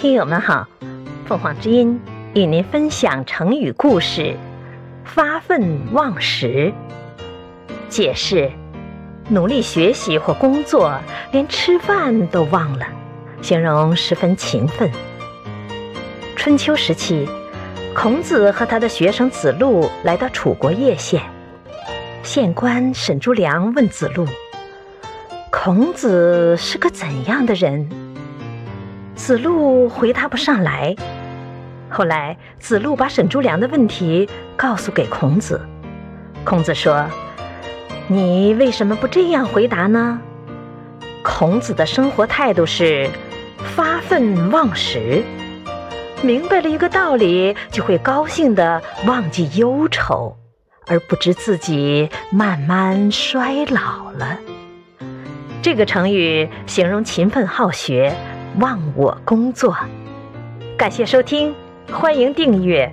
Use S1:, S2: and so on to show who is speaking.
S1: 听友们好，凤凰之音与您分享成语故事“发愤忘食”。解释：努力学习或工作，连吃饭都忘了，形容十分勤奋。春秋时期，孔子和他的学生子路来到楚国叶县，县官沈朱良问子路：“孔子是个怎样的人？”子路回答不上来。后来，子路把沈朱良的问题告诉给孔子。孔子说：“你为什么不这样回答呢？”孔子的生活态度是发愤忘食。明白了一个道理，就会高兴的忘记忧愁，而不知自己慢慢衰老了。这个成语形容勤奋好学。忘我工作，感谢收听，欢迎订阅。